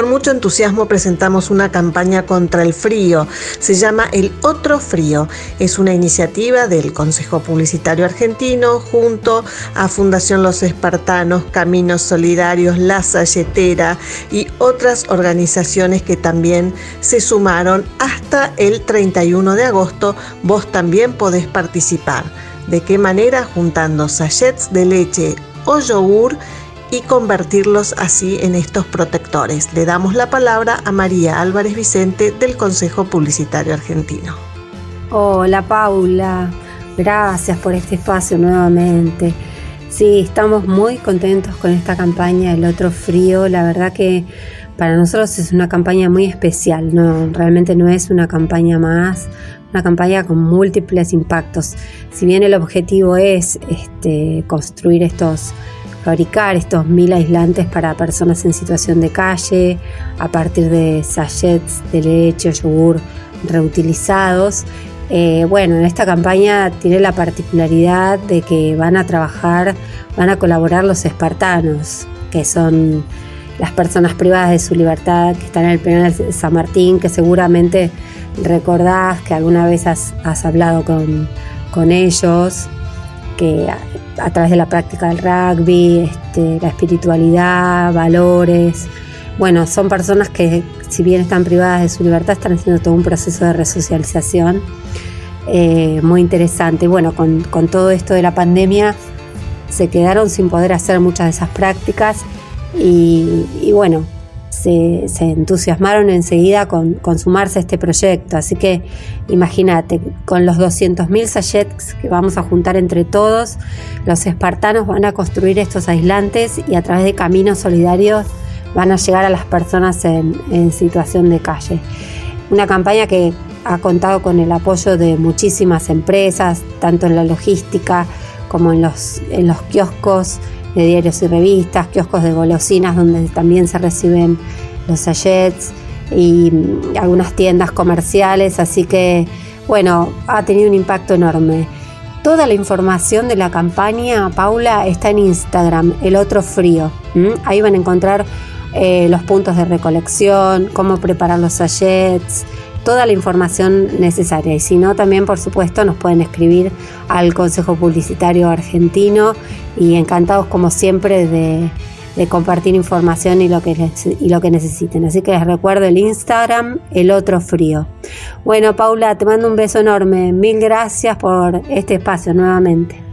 Con mucho entusiasmo presentamos una campaña contra el frío. Se llama El Otro Frío. Es una iniciativa del Consejo Publicitario Argentino junto a Fundación Los Espartanos, Caminos Solidarios, La Salletera y otras organizaciones que también se sumaron hasta el 31 de agosto. Vos también podés participar. ¿De qué manera? Juntando sachets de leche o yogur y convertirlos así en estos protectores. Le damos la palabra a María Álvarez Vicente del Consejo Publicitario Argentino. Hola Paula, gracias por este espacio nuevamente. Sí, estamos muy contentos con esta campaña El Otro Frío. La verdad que para nosotros es una campaña muy especial, no, realmente no es una campaña más, una campaña con múltiples impactos. Si bien el objetivo es este, construir estos fabricar estos mil aislantes para personas en situación de calle a partir de sachets de leche o yogur reutilizados. Eh, bueno, en esta campaña tiene la particularidad de que van a trabajar, van a colaborar los espartanos, que son las personas privadas de su libertad que están en el penal San Martín, que seguramente recordás que alguna vez has, hablado con, con ellos, que a través de la práctica del rugby, este, la espiritualidad, valores. Bueno, son personas que si bien están privadas de su libertad, están haciendo todo un proceso de resocialización eh, muy interesante. Bueno, con, todo esto de la pandemia se quedaron sin poder hacer muchas de esas prácticas y bueno, se, entusiasmaron enseguida con, sumarse a este proyecto. Así que imagínate, con los 200.000 sachets que vamos a juntar entre todos, los espartanos van a construir estos aislantes y a través de caminos solidarios van a llegar a las personas en, situación de calle. Una campaña que ha contado con el apoyo de muchísimas empresas, tanto en la logística como en los, en los kioscos de diarios y revistas, kioscos de golosinas donde también se reciben los sachets y mm, algunas tiendas comerciales, así que bueno, ha tenido un impacto enorme. Toda la información de la campaña, Paula, está en Instagram, El Otro Frío. Ahí van a encontrar eh, los puntos de recolección, cómo preparar los sachets, toda la información necesaria. Y si no, también por supuesto nos pueden escribir al Consejo Publicitario Argentino y encantados como siempre de, compartir información y lo, que y lo que necesiten. Así que les recuerdo el Instagram, el otro frío. Bueno, Paula, te mando un beso enorme. Mil gracias por este espacio nuevamente.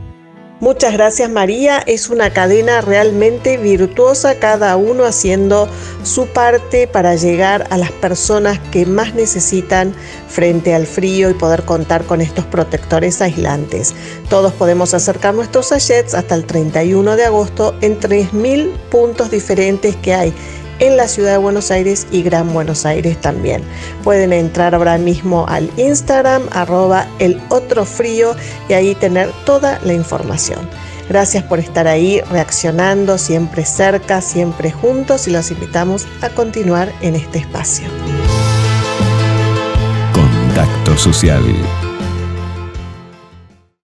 Muchas gracias María, es una cadena realmente virtuosa, cada uno haciendo su parte para llegar a las personas que más necesitan frente al frío y poder contar con estos protectores aislantes. Todos podemos acercar nuestros sachets hasta el 31 de agosto en 3.000 puntos diferentes que hay en la ciudad de Buenos Aires y Gran Buenos Aires también. Pueden entrar ahora mismo al Instagram arroba el otro frío y ahí tener toda la información. Gracias por estar ahí reaccionando, siempre cerca, siempre juntos y los invitamos a continuar en este espacio. Contacto social